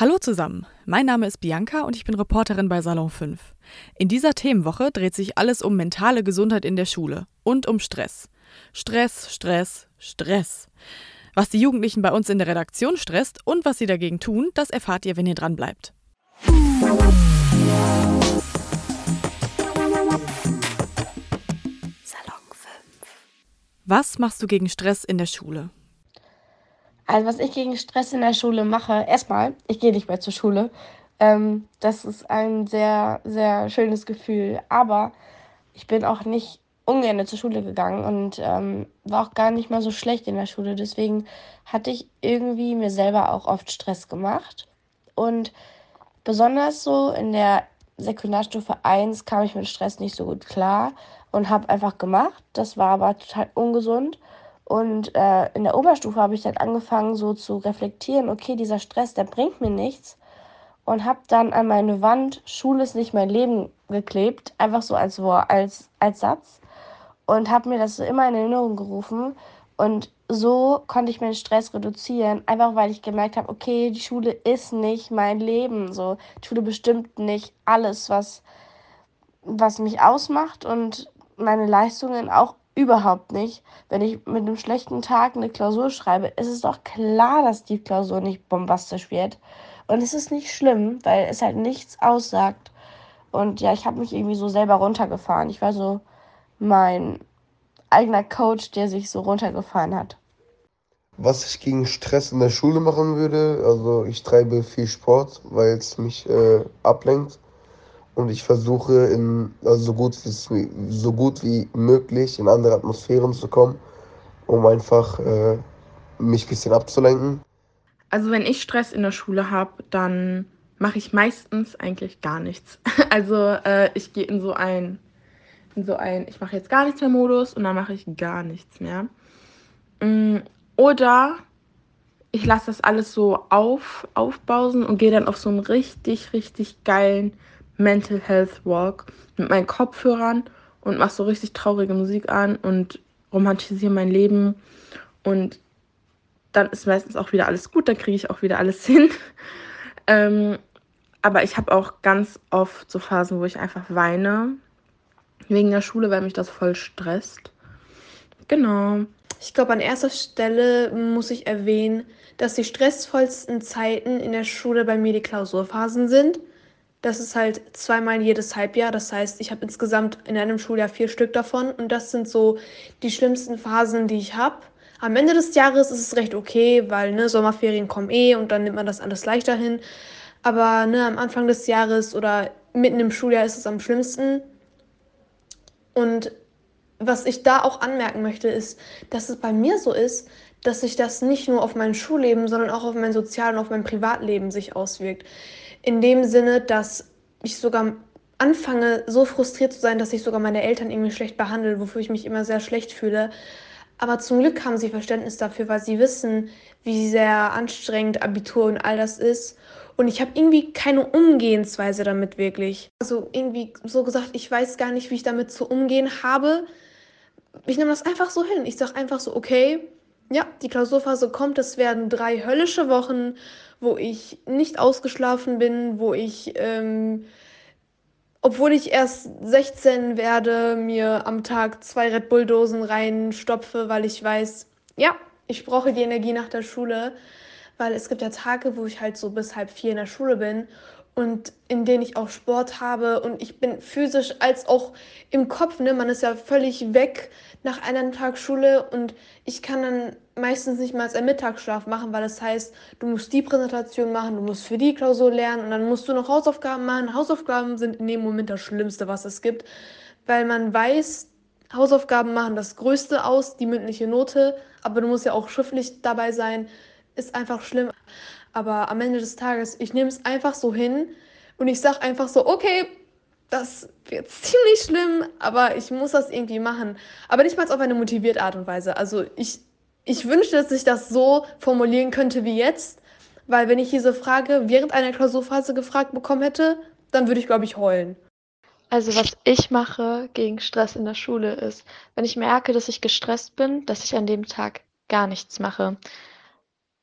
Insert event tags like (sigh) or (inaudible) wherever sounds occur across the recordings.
Hallo zusammen, mein Name ist Bianca und ich bin Reporterin bei Salon 5. In dieser Themenwoche dreht sich alles um mentale Gesundheit in der Schule und um Stress. Stress, Stress, Stress. Was die Jugendlichen bei uns in der Redaktion stresst und was sie dagegen tun, das erfahrt ihr, wenn ihr dran bleibt. Salon 5. Was machst du gegen Stress in der Schule? Also was ich gegen Stress in der Schule mache, erstmal, ich gehe nicht mehr zur Schule. Ähm, das ist ein sehr, sehr schönes Gefühl. Aber ich bin auch nicht ungern zur Schule gegangen und ähm, war auch gar nicht mal so schlecht in der Schule. Deswegen hatte ich irgendwie mir selber auch oft Stress gemacht. Und besonders so in der Sekundarstufe 1 kam ich mit Stress nicht so gut klar und habe einfach gemacht. Das war aber total ungesund. Und äh, in der Oberstufe habe ich dann angefangen, so zu reflektieren, okay, dieser Stress, der bringt mir nichts. Und habe dann an meine Wand, Schule ist nicht mein Leben geklebt, einfach so als, als, als Satz. Und habe mir das so immer in Erinnerung gerufen. Und so konnte ich meinen Stress reduzieren, einfach weil ich gemerkt habe, okay, die Schule ist nicht mein Leben. So, die Schule bestimmt nicht alles, was, was mich ausmacht und meine Leistungen auch Überhaupt nicht. Wenn ich mit einem schlechten Tag eine Klausur schreibe, ist es doch klar, dass die Klausur nicht bombastisch wird. Und es ist nicht schlimm, weil es halt nichts aussagt. Und ja, ich habe mich irgendwie so selber runtergefahren. Ich war so mein eigener Coach, der sich so runtergefahren hat. Was ich gegen Stress in der Schule machen würde, also ich treibe viel Sport, weil es mich äh, ablenkt und ich versuche in, also so, gut wie, so gut wie möglich in andere Atmosphären zu kommen, um einfach äh, mich ein bisschen abzulenken. Also wenn ich Stress in der Schule habe, dann mache ich meistens eigentlich gar nichts. (laughs) Also äh, ich gehe in so ein, in so ein, ich mache jetzt gar nichts mehr Modus und dann mache ich gar nichts mehr. Mm, oder ich lasse das alles so auf, aufbausen und gehe dann auf so einen richtig, richtig geilen Mental Health Walk mit meinen Kopfhörern und mache so richtig traurige Musik an und romantisiere mein Leben. Und dann ist meistens auch wieder alles gut, dann kriege ich auch wieder alles (laughs) hin. ähm, aber ich habe auch ganz oft so Phasen, wo ich einfach weine. Wegen der Schule, weil mich das voll stresst. Genau. Ich glaube, an erster Stelle muss ich erwähnen, dass die stressvollsten Zeiten in der Schule bei mir die Klausurphasen sind. Das ist halt zweimal jedes Halbjahr. Das heißt, ich habe insgesamt in einem Schuljahr vier Stück davon. Und das sind so die schlimmsten Phasen, die ich habe. Am Ende des Jahres ist es recht okay, weil ne, Sommerferien kommen eh und dann nimmt man das alles leichter hin. Aber ne, am Anfang des Jahres oder mitten im Schuljahr ist es am schlimmsten. Und was ich da auch anmerken möchte, ist, dass es bei mir so ist, dass sich das nicht nur auf mein Schulleben, sondern auch auf mein Sozial- und auf mein Privatleben sich auswirkt in dem Sinne, dass ich sogar anfange, so frustriert zu sein, dass ich sogar meine Eltern irgendwie schlecht behandle, wofür ich mich immer sehr schlecht fühle. Aber zum Glück haben sie Verständnis dafür, weil sie wissen, wie sehr anstrengend Abitur und all das ist. Und ich habe irgendwie keine Umgehensweise damit wirklich. Also irgendwie so gesagt, ich weiß gar nicht, wie ich damit zu umgehen habe. Ich nehme das einfach so hin. Ich sage einfach so, okay, ja, die Klausurphase kommt. Es werden drei höllische Wochen wo ich nicht ausgeschlafen bin, wo ich, ähm, obwohl ich erst 16 werde, mir am Tag zwei Red Bull-Dosen reinstopfe, weil ich weiß, ja, ich brauche die Energie nach der Schule, weil es gibt ja Tage, wo ich halt so bis halb vier in der Schule bin und in denen ich auch Sport habe und ich bin physisch als auch im Kopf, ne, man ist ja völlig weg nach einem Tag Schule und ich kann dann meistens nicht mal einen Mittagsschlaf machen, weil das heißt, du musst die Präsentation machen, du musst für die Klausur lernen und dann musst du noch Hausaufgaben machen. Hausaufgaben sind in dem Moment das Schlimmste, was es gibt, weil man weiß, Hausaufgaben machen das Größte aus, die mündliche Note, aber du musst ja auch schriftlich dabei sein, ist einfach schlimm. Aber am Ende des Tages, ich nehme es einfach so hin und ich sage einfach so, okay, das wird (laughs) ziemlich schlimm, aber ich muss das irgendwie machen. Aber nicht mal auf eine motivierte Art und Weise. Also ich, ich wünschte, dass ich das so formulieren könnte wie jetzt, weil wenn ich diese Frage während einer Klausurphase gefragt bekommen hätte, dann würde ich, glaube ich, heulen. Also was ich mache gegen Stress in der Schule ist, wenn ich merke, dass ich gestresst bin, dass ich an dem Tag gar nichts mache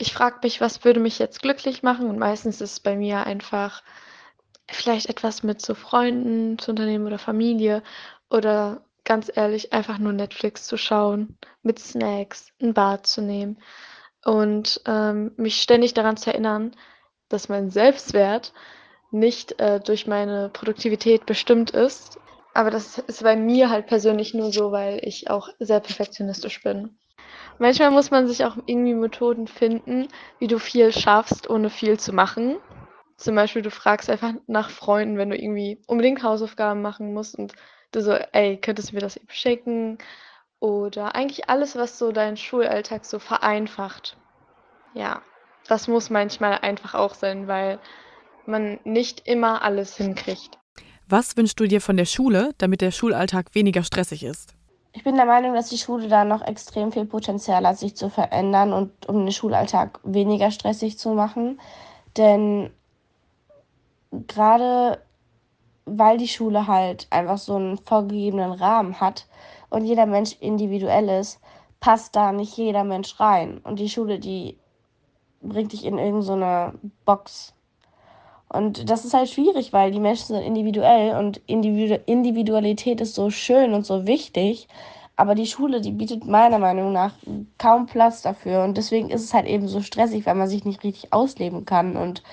ich frage mich, was würde mich jetzt glücklich machen? Und meistens ist es bei mir einfach vielleicht etwas mit so Freunden zu unternehmen oder Familie oder ganz ehrlich einfach nur Netflix zu schauen, mit Snacks, ein Bad zu nehmen und ähm, mich ständig daran zu erinnern, dass mein Selbstwert nicht äh, durch meine Produktivität bestimmt ist. Aber das ist bei mir halt persönlich nur so, weil ich auch sehr perfektionistisch bin. Manchmal muss man sich auch irgendwie Methoden finden, wie du viel schaffst, ohne viel zu machen. Zum Beispiel, du fragst einfach nach Freunden, wenn du irgendwie unbedingt Hausaufgaben machen musst und du so, ey, könntest du mir das eben schicken? Oder eigentlich alles, was so deinen Schulalltag so vereinfacht. Ja, das muss manchmal einfach auch sein, weil man nicht immer alles hinkriegt. Was wünschst du dir von der Schule, damit der Schulalltag weniger stressig ist? Ich bin der Meinung, dass die Schule da noch extrem viel Potenzial hat, sich zu verändern und um den Schulalltag weniger stressig zu machen. Denn gerade weil die Schule halt einfach so einen vorgegebenen Rahmen hat und jeder Mensch individuell ist, passt da nicht jeder Mensch rein. Und die Schule, die bringt dich in irgendeine so Box. Und das ist halt schwierig, weil die Menschen sind individuell und Individu Individualität ist so schön und so wichtig. Aber die Schule, die bietet meiner Meinung nach kaum Platz dafür. Und deswegen ist es halt eben so stressig, weil man sich nicht richtig ausleben kann. Und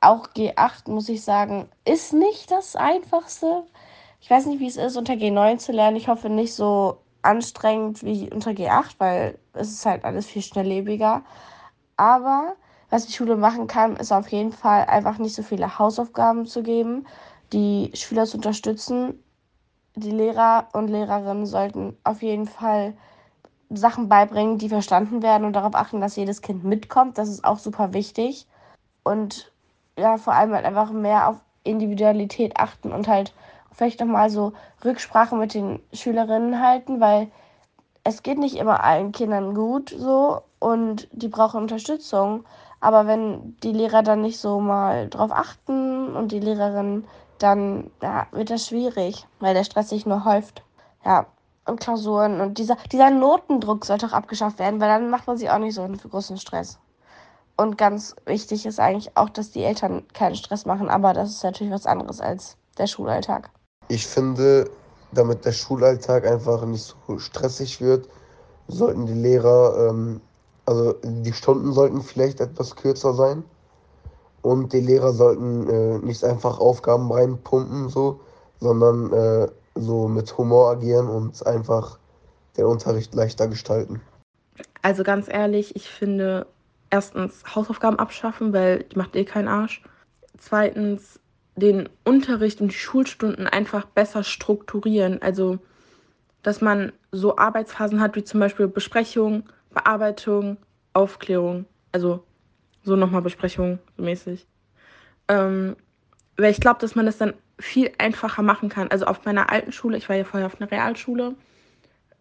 auch G8, muss ich sagen, ist nicht das Einfachste. Ich weiß nicht, wie es ist, unter G9 zu lernen. Ich hoffe nicht so anstrengend wie unter G8, weil es ist halt alles viel schnelllebiger. Aber was die Schule machen kann, ist auf jeden Fall einfach nicht so viele Hausaufgaben zu geben, die Schüler zu unterstützen. Die Lehrer und Lehrerinnen sollten auf jeden Fall Sachen beibringen, die verstanden werden und darauf achten, dass jedes Kind mitkommt. Das ist auch super wichtig. Und ja, vor allem halt einfach mehr auf Individualität achten und halt vielleicht nochmal so Rücksprache mit den Schülerinnen halten, weil es geht nicht immer allen Kindern gut so und die brauchen Unterstützung. Aber wenn die Lehrer dann nicht so mal drauf achten und die Lehrerin, dann ja, wird das schwierig, weil der Stress sich nur häuft. Ja, und Klausuren und dieser, dieser Notendruck sollte auch abgeschafft werden, weil dann macht man sich auch nicht so einen großen Stress. Und ganz wichtig ist eigentlich auch, dass die Eltern keinen Stress machen, aber das ist natürlich was anderes als der Schulalltag. Ich finde, damit der Schulalltag einfach nicht so stressig wird, sollten die Lehrer, ähm, also die Stunden sollten vielleicht etwas kürzer sein und die Lehrer sollten äh, nicht einfach Aufgaben reinpumpen, so, sondern äh, so mit Humor agieren und einfach den Unterricht leichter gestalten. Also ganz ehrlich, ich finde erstens Hausaufgaben abschaffen, weil die macht eh keinen Arsch. Zweitens den Unterricht und die Schulstunden einfach besser strukturieren. Also, dass man so Arbeitsphasen hat wie zum Beispiel Besprechung, Bearbeitung, Aufklärung. Also so nochmal Besprechung, mäßig. Ähm, weil ich glaube, dass man das dann viel einfacher machen kann. Also auf meiner alten Schule, ich war ja vorher auf einer Realschule,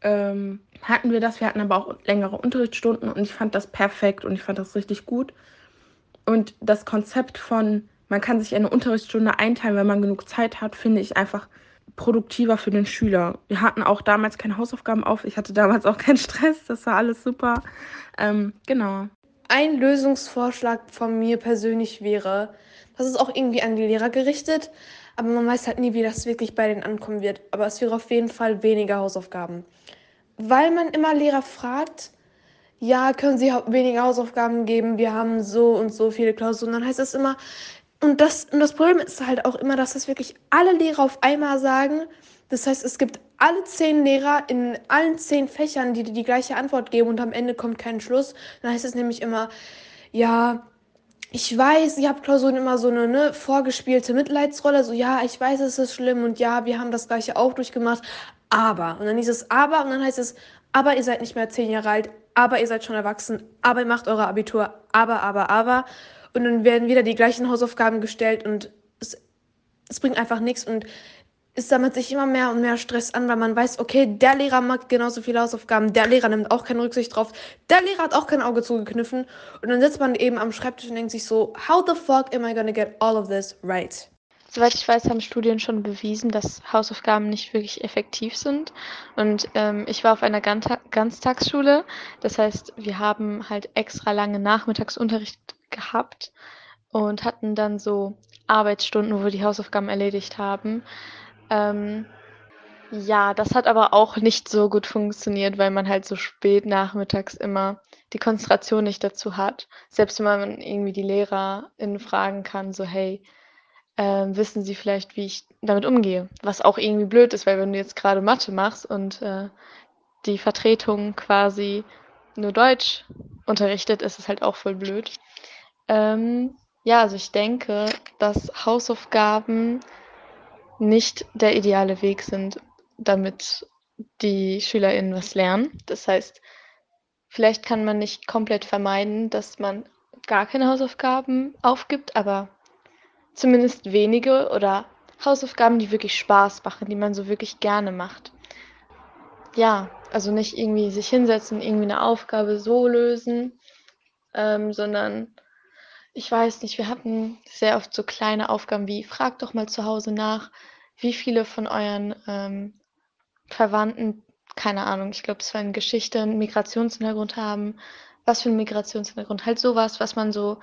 ähm, hatten wir das. Wir hatten aber auch längere Unterrichtsstunden und ich fand das perfekt und ich fand das richtig gut. Und das Konzept von man kann sich eine Unterrichtsstunde einteilen, wenn man genug Zeit hat, finde ich einfach produktiver für den Schüler. Wir hatten auch damals keine Hausaufgaben auf. Ich hatte damals auch keinen Stress. Das war alles super. Ähm, genau. Ein Lösungsvorschlag von mir persönlich wäre, das ist auch irgendwie an die Lehrer gerichtet, aber man weiß halt nie, wie das wirklich bei denen ankommen wird. Aber es wäre auf jeden Fall weniger Hausaufgaben. Weil man immer Lehrer fragt, ja, können Sie weniger Hausaufgaben geben? Wir haben so und so viele Klausuren. Dann heißt es immer, und das, und das Problem ist halt auch immer, dass das wirklich alle Lehrer auf einmal sagen. Das heißt, es gibt alle zehn Lehrer in allen zehn Fächern, die die gleiche Antwort geben und am Ende kommt kein Schluss. Dann heißt es nämlich immer, ja, ich weiß, ihr habt Klausuren immer so eine ne, vorgespielte Mitleidsrolle, so ja, ich weiß, es ist schlimm und ja, wir haben das gleiche auch durchgemacht, aber. Und dann hieß es aber und dann heißt es, aber ihr seid nicht mehr zehn Jahre alt, aber ihr seid schon erwachsen, aber ihr macht euer Abitur, aber, aber, aber. Und dann werden wieder die gleichen Hausaufgaben gestellt und es, es bringt einfach nichts und es sammelt sich immer mehr und mehr Stress an, weil man weiß, okay, der Lehrer macht genauso viele Hausaufgaben, der Lehrer nimmt auch keine Rücksicht drauf, der Lehrer hat auch kein Auge zugekniffen und dann sitzt man eben am Schreibtisch und denkt sich so, how the fuck am I gonna get all of this right? Soweit ich weiß, haben Studien schon bewiesen, dass Hausaufgaben nicht wirklich effektiv sind. Und ähm, ich war auf einer Ganztagsschule. Das heißt, wir haben halt extra lange Nachmittagsunterricht gehabt und hatten dann so Arbeitsstunden, wo wir die Hausaufgaben erledigt haben. Ähm, ja, das hat aber auch nicht so gut funktioniert, weil man halt so spät nachmittags immer die Konzentration nicht dazu hat. Selbst wenn man irgendwie die LehrerInnen fragen kann, so hey, ähm, wissen Sie vielleicht, wie ich damit umgehe? Was auch irgendwie blöd ist, weil wenn du jetzt gerade Mathe machst und äh, die Vertretung quasi nur Deutsch unterrichtet, ist es halt auch voll blöd. Ähm, ja, also ich denke, dass Hausaufgaben nicht der ideale Weg sind, damit die SchülerInnen was lernen. Das heißt, vielleicht kann man nicht komplett vermeiden, dass man gar keine Hausaufgaben aufgibt, aber zumindest wenige oder Hausaufgaben, die wirklich Spaß machen, die man so wirklich gerne macht. Ja, also nicht irgendwie sich hinsetzen, irgendwie eine Aufgabe so lösen, ähm, sondern ich weiß nicht, wir hatten sehr oft so kleine Aufgaben wie, fragt doch mal zu Hause nach, wie viele von euren ähm, Verwandten, keine Ahnung, ich glaube, es war in Geschichte, einen Migrationshintergrund haben, was für einen Migrationshintergrund, halt sowas, was man so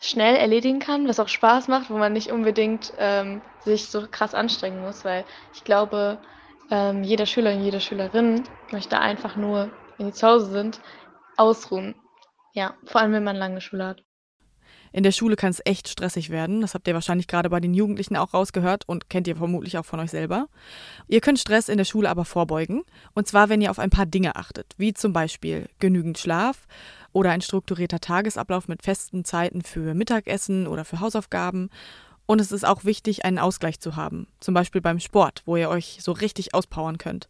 schnell erledigen kann, was auch Spaß macht, wo man nicht unbedingt ähm, sich so krass anstrengen muss, weil ich glaube, ähm, jeder Schüler und jede Schülerin möchte einfach nur, wenn die zu Hause sind, ausruhen. Ja, vor allem wenn man lange Schule hat. In der Schule kann es echt stressig werden. Das habt ihr wahrscheinlich gerade bei den Jugendlichen auch rausgehört und kennt ihr vermutlich auch von euch selber. Ihr könnt Stress in der Schule aber vorbeugen. Und zwar, wenn ihr auf ein paar Dinge achtet, wie zum Beispiel genügend Schlaf oder ein strukturierter Tagesablauf mit festen Zeiten für Mittagessen oder für Hausaufgaben. Und es ist auch wichtig, einen Ausgleich zu haben. Zum Beispiel beim Sport, wo ihr euch so richtig auspowern könnt.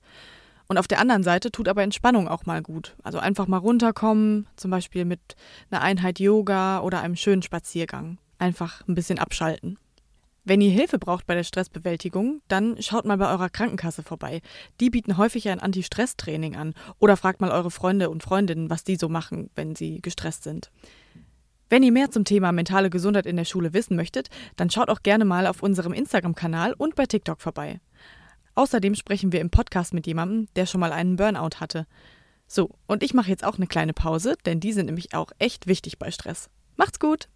Und auf der anderen Seite tut aber Entspannung auch mal gut. Also einfach mal runterkommen, zum Beispiel mit einer Einheit Yoga oder einem schönen Spaziergang. Einfach ein bisschen abschalten. Wenn ihr Hilfe braucht bei der Stressbewältigung, dann schaut mal bei eurer Krankenkasse vorbei. Die bieten häufig ein Anti-Stress-Training an oder fragt mal eure Freunde und Freundinnen, was die so machen, wenn sie gestresst sind. Wenn ihr mehr zum Thema mentale Gesundheit in der Schule wissen möchtet, dann schaut auch gerne mal auf unserem Instagram-Kanal und bei TikTok vorbei. Außerdem sprechen wir im Podcast mit jemandem, der schon mal einen Burnout hatte. So, und ich mache jetzt auch eine kleine Pause, denn die sind nämlich auch echt wichtig bei Stress. Macht's gut!